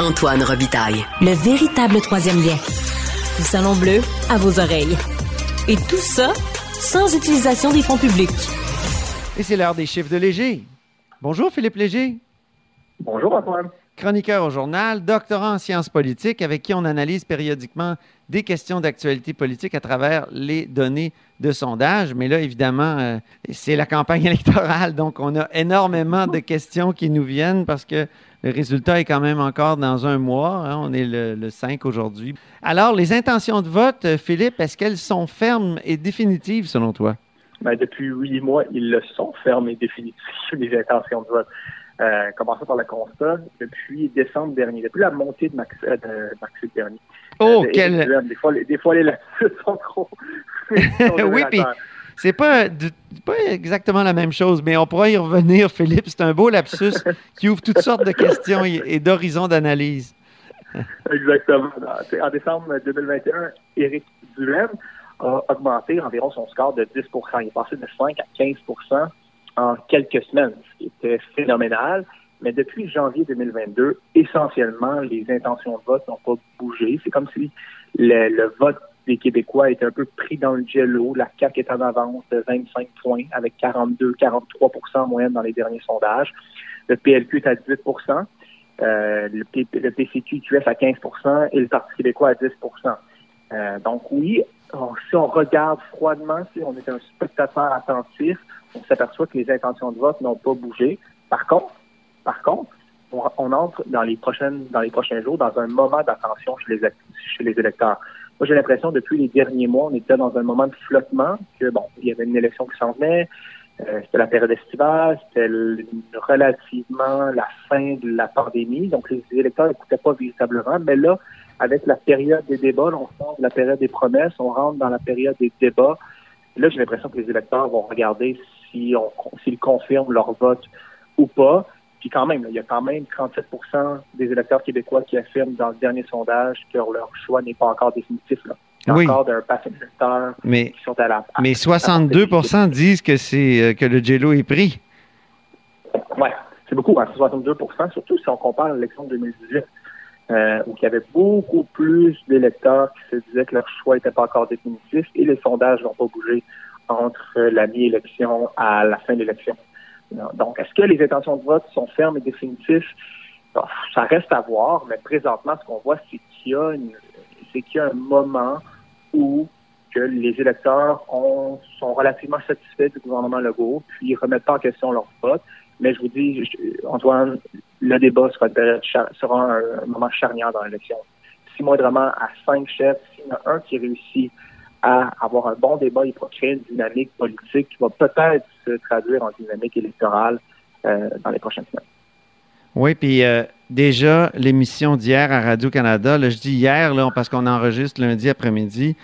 Antoine Robitaille. Le véritable troisième lien. Du salon bleu à vos oreilles. Et tout ça sans utilisation des fonds publics. Et c'est l'heure des chiffres de Léger. Bonjour Philippe Léger. Bonjour Antoine. Chroniqueur au journal, doctorant en sciences politiques, avec qui on analyse périodiquement des questions d'actualité politique à travers les données de sondage. Mais là, évidemment, euh, c'est la campagne électorale, donc on a énormément de questions qui nous viennent parce que le résultat est quand même encore dans un mois. Hein. on est le, 5 aujourd'hui. Alors, les intentions de vote, Philippe, est-ce qu'elles sont fermes et définitives selon toi? Ben, depuis huit mois, ils le sont fermes et définitives, les intentions de vote. Euh, commençons par le constat, depuis décembre dernier, depuis la montée de Max, euh, de dernier. Oh, euh, quel... Des fois, les, des fois, les sont trop... oui, puis c'est pas, pas exactement la même chose, mais on pourra y revenir, Philippe. C'est un beau lapsus qui ouvre toutes sortes de questions et, d'horizons d'analyse. Exactement. En décembre 2021, Éric Duhem a augmenté environ son score de 10% Il est passé de 5 à 15% en quelques semaines, ce qui était phénoménal. Mais depuis janvier 2022, essentiellement, les intentions de vote n'ont pas bougé. C'est comme si le, vote des Québécois était un peu pris dans le jello. La CAQ est en avance de 25 points avec 42-43 en moyenne dans les derniers sondages. Le PLQ est à 18 euh, le, PCQ-QS à 15% et le Parti québécois à 10% euh, Donc oui, si on regarde froidement, si on est un spectateur attentif, on s'aperçoit que les intentions de vote n'ont pas bougé. Par contre, par contre, on, entre dans les prochaines, dans les prochains jours dans un moment d'attention chez les, chez les électeurs. Moi, j'ai l'impression depuis les derniers mois, on était dans un moment de flottement, que bon, il y avait une élection qui s'en venait, euh, c'était la période estivale, c'était relativement la fin de la pandémie, donc les électeurs n'écoutaient pas véritablement, mais là, avec la période des débats, on sort de la période des promesses, on rentre dans la période des débats. Là, j'ai l'impression que les électeurs vont regarder si s'ils confirment leur vote ou pas. Puis quand même, il y a quand même 37 des électeurs québécois qui affirment dans le dernier sondage que leur choix n'est pas encore définitif. Là. Il y a encore d'un passé électeurs mais, qui sont à la Mais 62 disent que c'est euh, que le Jello est pris. Oui, c'est beaucoup, hein, 62% surtout si on compare l'élection de 2018 euh, où il y avait beaucoup plus d'électeurs qui se disaient que leur choix n'était pas encore définitif et les sondages n'ont pas bougé entre la mi-élection à la fin de l'élection. Donc, est-ce que les intentions de vote sont fermes et définitives? ça reste à voir, mais présentement, ce qu'on voit, c'est qu'il y a un moment où que les électeurs ont, sont relativement satisfaits du gouvernement Legault, puis ils remettent pas en question leur vote. Mais je vous dis, Antoine, le débat sera, sera un, moment charnière dans l'élection. Si moindrement à cinq chefs, s'il y en a un qui réussit à avoir un bon débat, il créer une dynamique politique qui va peut-être se traduire en dynamique électorale euh, dans les prochaines semaines. Oui, puis euh, déjà, l'émission d'hier à Radio-Canada, je dis hier là, parce qu'on enregistre lundi après-midi,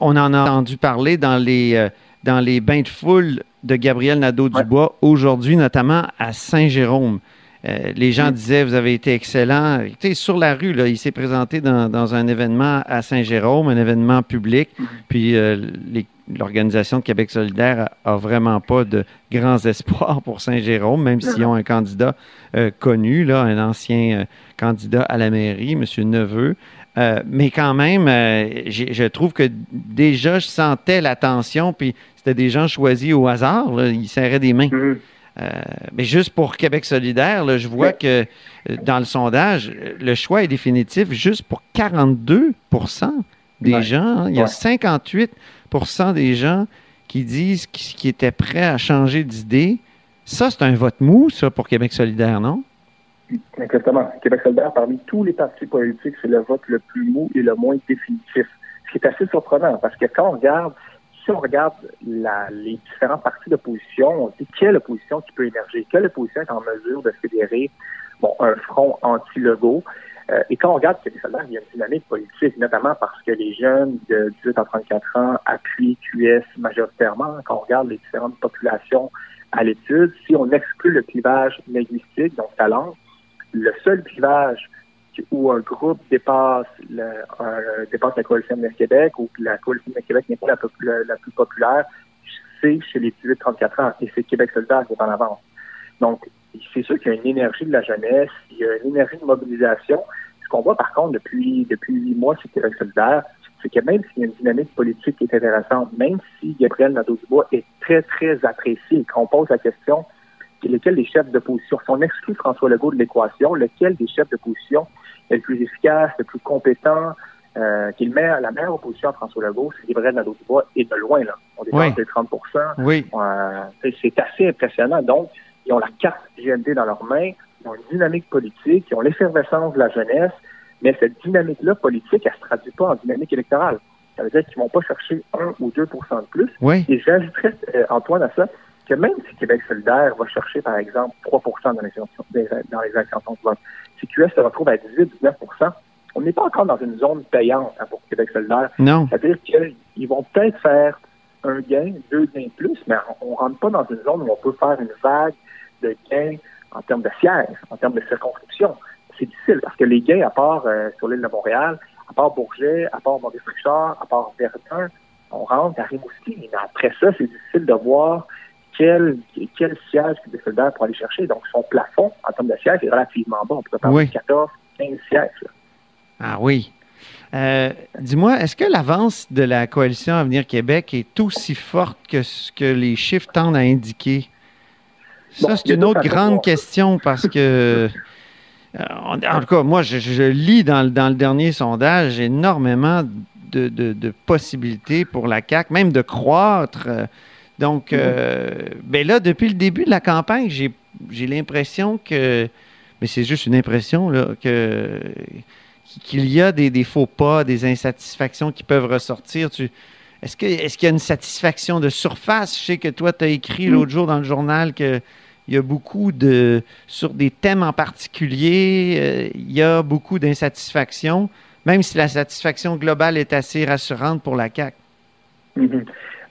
on en a entendu parler dans les, euh, dans les bains de foule de Gabriel Nadeau-Dubois aujourd'hui, notamment à Saint-Jérôme. Euh, les gens disaient, vous avez été excellent. Écoutez, sur la rue, là, il s'est présenté dans, un événement à Saint-Jérôme, un événement public. Mm-hmm. Puis euh, l'organisation de Québec solidaire a, vraiment pas de grands espoirs pour Saint-Jérôme, même s'ils ont un candidat euh, connu, là, un ancien candidat à la mairie, M. Neveu. mais quand même, je trouve que déjà, je sentais la tension, puis c'était des gens choisis au hasard. ils serraient des mains. Mm-hmm. Euh, mais juste pour Québec solidaire, je vois que euh, dans le sondage, le choix est définitif juste pour 42 des gens. Hein. Il y a 58% des gens qui disent qu'ils étaient prêts à changer d'idée. Ça, c'est un vote mou, ça, pour Québec solidaire, non? Exactement. Québec solidaire, parmi tous les partis politiques, c'est le vote le plus mou et le moins définitif. Ce qui est assez surprenant, parce que quand on regarde si on regarde les différents partis d'opposition, on dit quelle opposition qui peut émerger, quelle opposition est en mesure de fédérer bon, un front anti-logo. Euh, et quand on regarde il y a une dynamique politique, notamment parce que les jeunes de 18 à 34 ans appuient QS majoritairement. Quand on regarde les différentes populations à l'étude, si on exclut le clivage linguistique, donc la langue, le seul clivage où un groupe dépasse, dépasse la coalition de Québec ou que la coalition de Québec n'est pas la, plus populaire, c'est chez les 18-34 ans et c'est Québec solidaire qui est en avance. Donc, c'est sûr qu'il y a une énergie de la jeunesse, il y a une énergie de mobilisation. qu'on voit par contre depuis depuis huit mois chez Québec solidaire, c'est que même s'il y a une dynamique politique qui est intéressante, même si Gabriel Nadeau-Dubois est très, très apprécié et qu'on pose la question lesquels des chefs d'opposition, si on exclut François Legault de l'équation, lequel des chefs d'opposition est le plus efficace, le plus compétent, euh, qui le met à la meilleure opposition à François Legault, c'est Gabriel Nadeau-Dubois, et de loin, là. On dépasse les 30% Oui. Euh, c'est assez impressionnant. Donc, ils ont la carte GND dans leurs mains, ils ont une dynamique politique, ils ont l'effervescence de la jeunesse, mais cette dynamique-là politique, elle ne se traduit pas en dynamique électorale. Ça veut dire qu'ils ne vont pas chercher 1 ou 2% de plus. Oui. Et j'ajouterais, euh, Antoine, à ça, que même si Québec solidaire va chercher, par exemple, 3 dans les, dans les intentions de vote, si QS se retrouve à 18-19% on n'est pas encore dans une zone payante hein, pour Québec solidaire. Non. C'est-à-dire qu'ils vont peut-être faire un gain, deux gains plus, mais on ne rentre pas dans une zone où on peut faire une vague de gains en termes de sièges, en termes de circonscription c'est difficile parce que les gains, à part euh, sur l'île de Montréal, à part Bourget, à part Maurice Richard, à part Verdun, on rentre à Rimouski. Mais après ça, c'est difficile de voir quel, quel siège que des soldats pour aller chercher. Donc, son plafond en termes de sièges est relativement bas. On peut parler de 14, 15 sièges. Ah oui. Euh, dis-moi, est-ce que l'avance de la coalition Avenir Québec est aussi forte que ce que les chiffres tendent à indiquer? Ça, c'est une autre grande question parce que Euh, en tout cas, moi, je, lis dans, le dernier sondage énormément de, possibilités pour la CAQ, même de croître. Donc, euh, ben là, depuis le début de la campagne, j'ai l'impression que, mais c'est juste une impression, là, que qu'il y a des, faux pas, des insatisfactions qui peuvent ressortir. Est-ce qu'il est y a une satisfaction de surface? Je sais que toi, tu as écrit mm. l'autre jour dans le journal que il y a beaucoup de. Sur des thèmes en particulier, euh, il y a beaucoup d'insatisfaction, même si la satisfaction globale est assez rassurante pour la CAQ.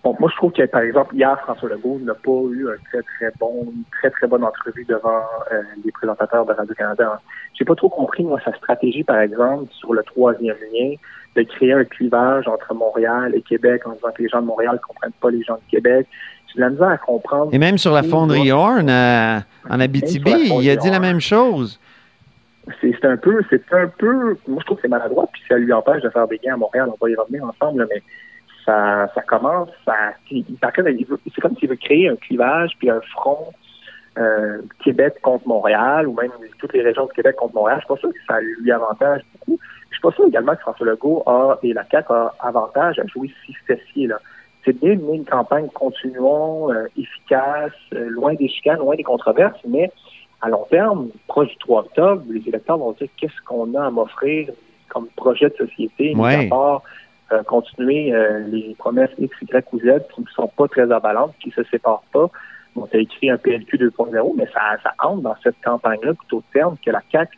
Bon, moi, je trouve que, par exemple, hier, François Legault n'a pas eu un très, très bon, une très, très bonne entrevue devant euh, les présentateurs de Radio-Canada. J'ai pas trop compris, moi, sa stratégie, par exemple, sur le troisième lien, de créer un clivage entre Montréal et Québec en disant que les gens de Montréal ne comprennent pas les gens de Québec. J'ai de la misère à comprendre. Et même sur la fonderie Horn, euh, en Abitibi, il a dit la même chose. C'est un peu, c'est un peu, moi je trouve que c'est maladroit, puis ça lui empêche de faire des gains à Montréal. On va y revenir ensemble, mais ça, ça commence à. C'est comme s'il veut créer un clivage puis un front euh, Québec contre Montréal, ou même toutes les régions de Québec contre Montréal. Je suis pas sûr que ça lui avantage beaucoup. Je suis pas sûr également que François Legault a, et la CAQ a avantage à jouer si fessier, là c'est bien de une campagne continuons, euh, efficace, euh, loin des chicanes, loin des controverses, mais à long terme, proche du 3 octobre, les électeurs vont dire qu'est-ce qu'on a à m'offrir comme projet de société, ouais. à part euh, continuer les promesses X, Y ou Z qui ne sont pas très abalantes, qui ne se séparent pas. On a écrit un PLQ 2.0, mais ça, entre dans cette campagne-là plutôt terme que la CAQ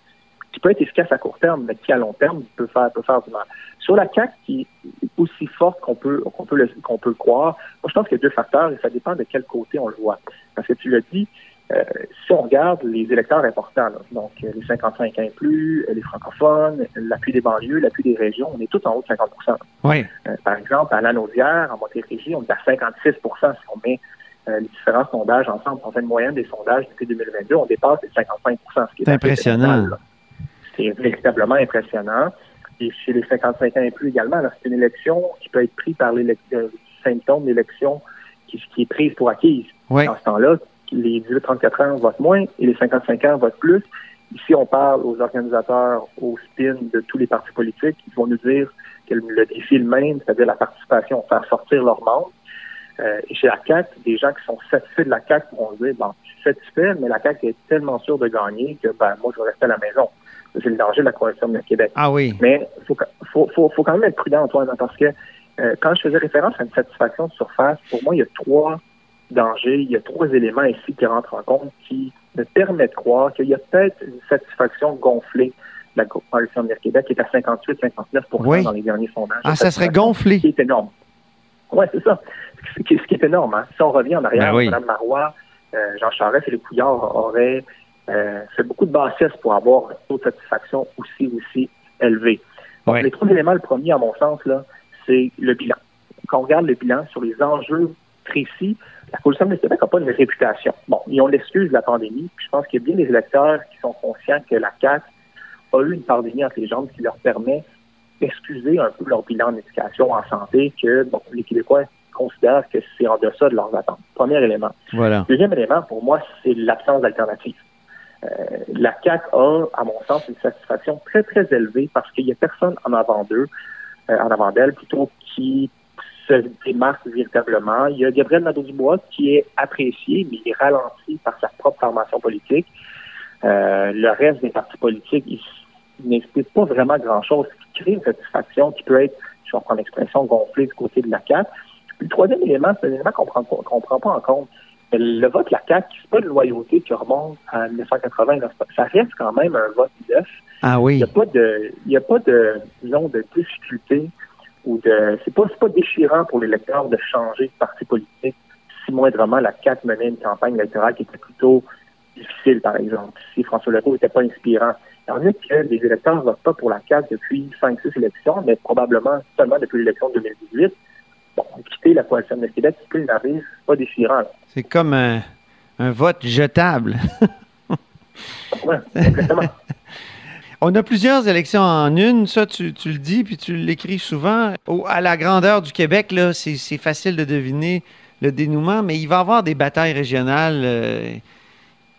qui peut être efficace à court terme, mais qui à long terme peut faire, peut faire du mal. Sur la CAC qui est aussi forte qu'on peut qu'on peut le, qu'on peut croire, moi je pense qu'il y a deux facteurs et ça dépend de quel côté on le voit. Parce que tu l'as dit, euh, si on regarde les électeurs importants, donc euh, les 55 ans et plus, les francophones, l'appui des banlieues, l'appui des régions, on est tous en haut de 50% oui. Euh, par exemple, à Lanaudière, en Montérégie, on est à 56% si on met les différents sondages ensemble. On fait une moyenne des sondages depuis 2022, on dépasse les 55 ce qui est, impressionnant. C'est véritablement impressionnant. Et chez les 55 ans et plus également, c'est une élection qui peut être prise par les symptômes d'élection qui, qui, est prise pour acquise. Oui. Dans ce temps-là, les 18-34 ans votent moins et les 55 ans votent plus. Ici, on parle aux organisateurs, aux spin de tous les partis politiques. Ils vont nous dire que le défi est le même, c'est-à-dire la participation, faire sortir leurs membres. Euh, et chez la CAQ, des gens qui sont satisfaits de la CAQ vont dire, bon, je suis satisfait, mais la CAQ est tellement sûre de gagner que ben, moi, je vais rester à la maison c'est le danger de la coalition de Québec. Ah oui. Mais il faut, faut, faut, quand même être prudent, Antoine, parce que euh, quand je faisais référence à une satisfaction de surface, pour moi, il y a trois dangers, il y a trois éléments ici qui rentrent en compte qui me permettent de croire qu'il y a peut-être une satisfaction gonflée de la coalition de Québec qui est à 58-59% dans les derniers sondages. Ah, ça serait gonflé. Ce qui est énorme. Oui, c'est ça. Ce qui, est énorme. Hein. Si on revient en arrière, ben Mme Marois, euh, Jean Charest et les Couillard auraient euh, c'est beaucoup de bassesse pour avoir un taux de satisfaction aussi, aussi élevé. Les trois éléments, le premier, à mon sens, là, c'est le bilan. Quand on regarde le bilan sur les enjeux précis, la Coalition de Québec n'a pas une réputation. Bon, ils ont l'excuse de la pandémie. Puis je pense qu'il y a bien des électeurs qui sont conscients que la CAQ a eu une part entre les jambes qui leur permet d'excuser un peu leur bilan d'éducation en santé que bon, les Québécois considèrent que c'est en deçà de leurs attentes. Premier élément. Voilà. Deuxième élément, pour moi, c'est l'absence d'alternative. Euh, la CAC a, à mon sens, une satisfaction très, très élevée parce qu'il n'y a personne en avant d'eux, euh, en avant d'elle, plutôt qui se démarque véritablement. Il y a Gabriel Nadeau-Dubois qui est apprécié, mais il est ralenti par sa propre formation politique. Euh, le reste des partis politiques, ils n'expliquent pas vraiment grand-chose, ce qui crée une satisfaction qui peut être, je vais reprendre l'expression, gonflée du côté de la CAQ. Puis le troisième élément, c'est un élément qu'on ne prend pas en compte. Le vote de la CAQ, c'est pas de loyauté qui remonte à 1980. Ça reste quand même un vote neuf. Ah oui. Il n'y a pas de, il y a pas de, disons, de difficulté ou de, c'est pas, pas déchirant pour l'électeur de changer de parti politique si moindrement la CAQ menait une campagne électorale qui était plutôt difficile, par exemple, si François Legault n'était pas inspirant. Tandis que les électeurs ne votent pas pour la CAQ depuis 5-6 élections, mais probablement seulement depuis l'élection de 2018. Bon, quitter la coalition de Québec, quitter le c'est pas déchirant. C'est comme un, un, vote jetable. oui, exactement. On a plusieurs élections en une, ça tu, le dis, puis tu l'écris souvent. À la grandeur du Québec, c'est, facile de deviner le dénouement, mais il va y avoir des batailles régionales euh,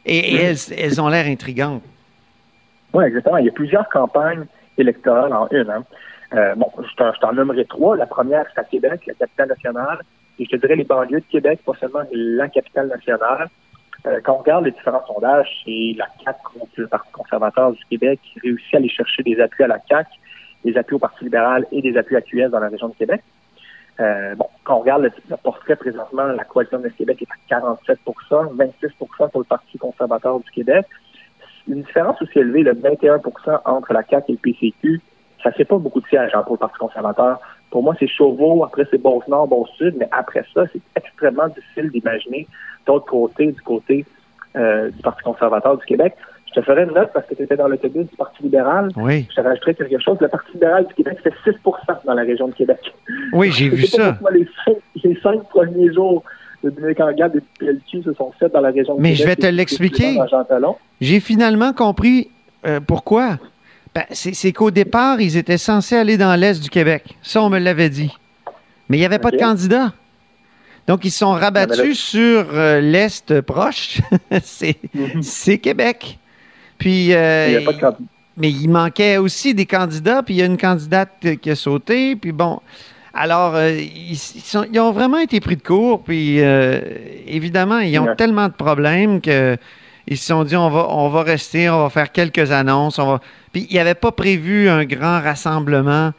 et, elles, elles, ont l'air intrigantes. Oui, exactement. Il y a plusieurs campagnes électorales en une. Hein. Euh, bon, je t'en nommerai trois. La première, c'est à Québec, la capitale nationale. Et je te dirais les banlieues de Québec, pas seulement la capitale nationale. Euh, quand on regarde les différents sondages, c'est la CAQ contre le Parti conservateur du Québec qui réussit à aller chercher des appuis à la CAQ, des appuis au Parti libéral et des appuis à QS dans la région de Québec. Euh, bon, quand on regarde le, portrait présentement, la coalition de Québec est à 47% 26% pour le Parti conservateur du Québec. Une différence aussi élevée, le 21% entre la CAQ et le PCQ. Ça fait pas beaucoup de sièges hein, pour le Parti conservateur. Pour moi, c'est Chauveau, après c'est Beauce-Nord, Beauce-Sud, mais après ça, c'est extrêmement difficile d'imaginer d'autre côté, du côté euh, du Parti conservateur du Québec. Je te ferai une note parce que tu étais dans l'autobus du Parti libéral. Oui. Je te rajouterais quelque chose. Le Parti libéral du Québec, c'est 6% dans la région de Québec. Oui, j'ai vu ça. Les cinq, les cinq, premiers jours de Dominique Anglade et de PLQ se sont faits dans la région de Mais Québec. Mais je vais te l'expliquer. J'ai finalement compris euh, pourquoi. Ben, c'est qu'au départ, ils étaient censés aller dans l'Est du Québec. Ça, on me l'avait dit. Mais il n'y avait pas de candidat. Donc, ils sont rabattus sur euh, l'Est proche. Mhm. c'est Québec. Puis, euh, mais il manquait aussi des candidats, puis il y a une candidate qui a sauté, puis bon. Alors, euh, ils, ont vraiment été pris de court, puis évidemment, ils ont tellement de problèmes qu'ils se sont dit on va, on va rester, on va faire quelques annonces. On va... Puis, il n'y avait pas prévu un grand rassemblement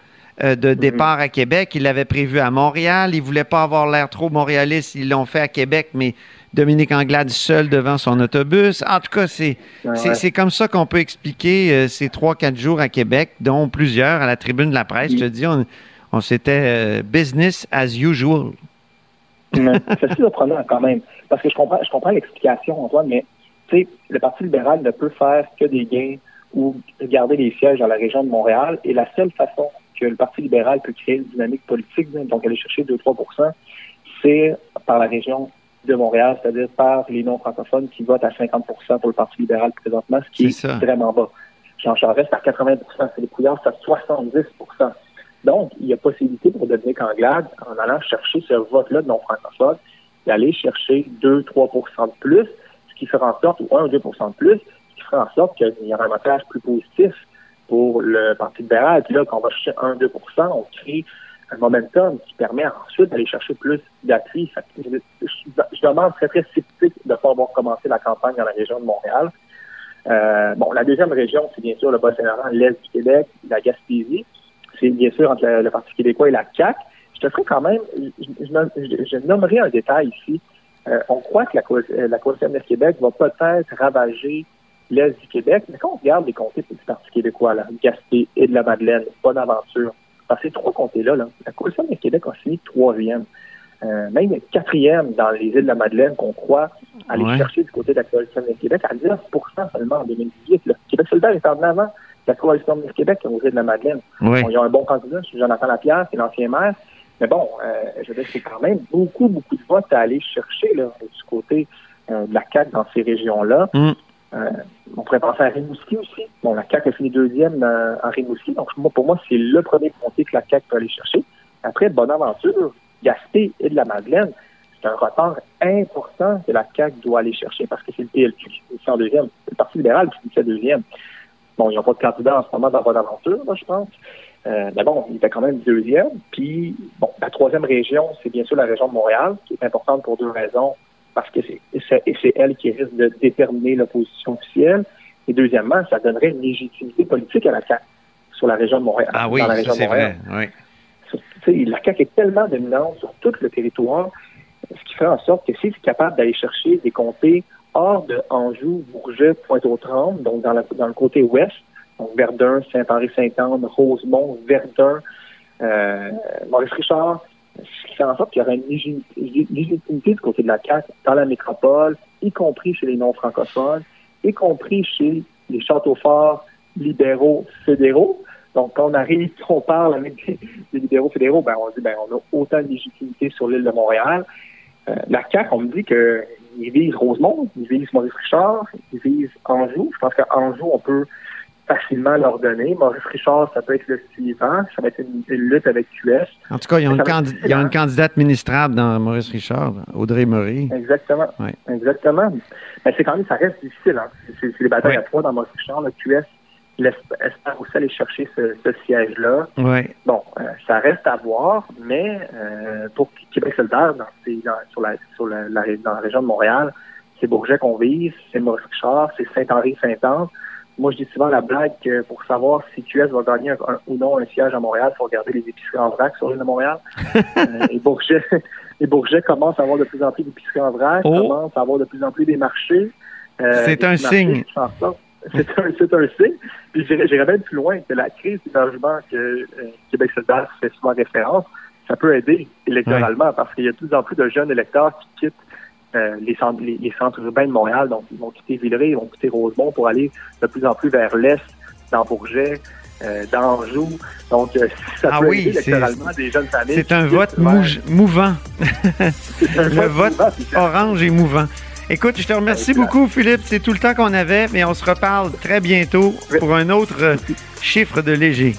euh, de mhm. départ à Québec. Ils l'avaient prévu à Montréal. Ils ne voulaient pas avoir l'air trop montréaliste. Ils l'ont fait à Québec, mais Dominique Anglade seul devant son autobus. En tout cas, c'est c'est comme ça qu'on peut expliquer euh, ces trois, quatre jours à Québec, dont plusieurs à la tribune de la presse. Je te dis, on, on s'était euh, business as usual. c'est surprenant quand même. Parce que je comprends, je comprends l'explication, Antoine, mais le Parti libéral ne peut faire que des gains ou garder les sièges dans la région de Montréal. Et la seule façon que le Parti libéral peut créer une dynamique politique, donc aller chercher 2-3% c'est par la région de Montréal, c'est-à-dire par les non-francophones qui votent à 50% pour le Parti libéral présentement, ce qui est, vraiment bas. Jean Charest à 80% c'est les couillards à 70% Donc, il y a possibilité pour Dominique Anglade, en allant chercher ce vote-là de non-francophones, d'aller chercher 2-3% de plus, qui fera en sorte, ou 1 ou 2% de plus, qui fera en sorte qu'il y aura un montage plus positif pour le Parti libéral. Puis là, quand on va chercher 1-2% on crée un momentum qui permet ensuite d'aller chercher plus d'appui. Je, je, demande très, très sceptique de ne pas avoir commencé la campagne dans la région de Montréal. Euh, bon, la deuxième région, c'est bien sûr le Bas-Saint-Laurent, l'Est du Québec, la Gaspésie. C'est bien sûr entre le, Parti québécois et la CAQ. Je te ferai quand même, je, nommerai un détail ici. Euh, on croit que la, la coalition de Québec va peut-être ravager l'Est du Québec. Mais quand on regarde les comtés du Parti québécois, là, Gaspé et de la Madeleine, bonne aventure. Dans ces trois comtés-là, la coalition du Québec a fini troisième. Euh, même quatrième dans les îles de la Madeleine qu'on croit aller chercher du côté de la coalition du Québec à 19% seulement en 2018. Le Québec solidaire est en avant la coalition du Québec aux îles de la Madeleine. il y a un bon candidat, c'est Jonathan Lapierre, qui est l'ancien maire. Mais bon, euh, je veux dire, c'est quand même beaucoup, beaucoup de votes à aller chercher là, du côté euh, de la CAQ dans ces régions-là. Mm. Euh, on pourrait penser à Rimouski aussi. Bon, la CAQ a fini deuxième euh, en Rimouski. Donc, moi, pour moi, c'est le premier comté que la CAQ peut aller chercher. Après, Bonaventure, Gaspé et de la Madeleine, c'est un retard important que la CAQ doit aller chercher parce que c'est le PLQ qui est en deuxième. C'est le Parti libéral qui fait deuxième. Bon, ils n'ont pas de candidat en ce moment dans Bonaventure, là, je pense. Euh, mais bon, il était quand même deuxième. Puis, bon, la troisième région, c'est bien sûr la région de Montréal, qui est importante pour deux raisons, parce que c'est elle qui risque de déterminer l'opposition officielle. Et deuxièmement, ça donnerait une légitimité politique à la CAQ sur la région de Montréal. Ah oui, c'est vrai. Oui. la CAQ est tellement dominante sur tout le territoire, ce qui fait en sorte que si c'est capable d'aller chercher des comtés hors de Anjou, Bourget, Pointe-aux-Trembles, donc dans, dans le côté ouest, donc Verdun, Saint-Henri-Saint-Anne, Rosemont, Verdun, euh, Maurice-Richard, ce qui fait en sorte qu'il y aura une légitimité du côté de la CAQ dans la métropole, y compris chez les non-francophones, y compris chez les châteaux forts libéraux fédéraux. Donc, quand on arrive, on parle avec des, libéraux fédéraux, ben, on dit, ben, on a autant de légitimité sur l'île de Montréal. Euh, la CAQ, on me dit qu'ils visent Rosemont, ils visent Maurice-Richard, ils visent Anjou. Je pense qu'Anjou, on peut facilement leur donner. Maurice Richard, ça peut être le suivant. Ça va être une, lutte avec QS. En tout cas, il y a, une, candidate administrable dans Maurice Richard, Audrey Murray. Exactement. Exactement. Mais c'est quand même, ça reste difficile. Hein. C'est des batailles à trois dans Maurice Richard. Le QS espère aussi aller chercher ce, siège-là. Bon, euh, ça reste à voir, mais euh, pour Québec solidaire, dans, sur, la, sur la, dans la région de Montréal, c'est Bourget qu'on vise, c'est Maurice Richard, c'est Saint-Henri-Saint-Anne. Moi, je dis souvent la blague que pour savoir si QS va gagner ou non un siège à Montréal, il faut regarder les épiceries en vrac sur l'île de Montréal. Euh, et, Bourget, et Bourget commence à avoir de plus en plus d'épiceries en vrac, oh. commence à avoir de plus en plus des marchés. Euh, c'est un signe. C'est un, un, signe. Puis j'irais même plus loin que la crise d'hébergement que euh, Québec solidaire fait souvent référence, ça peut aider électoralement parce qu'il y a de plus en plus de jeunes électeurs qui quittent euh, les, centres, les, centres urbains de Montréal. Donc, ils vont quitter Villeray, ils vont quitter Rosemont pour aller de plus en plus vers l'est, dans Bourget, euh, dans Anjou. Donc, euh, ça ah peut oui, électoralement des jeunes familles. C'est un vote mouvant. Le vote orange et mouvant. Écoute, je te remercie beaucoup, Philippe. C'est tout le temps qu'on avait, mais on se reparle très bientôt pour un autre chiffre de léger.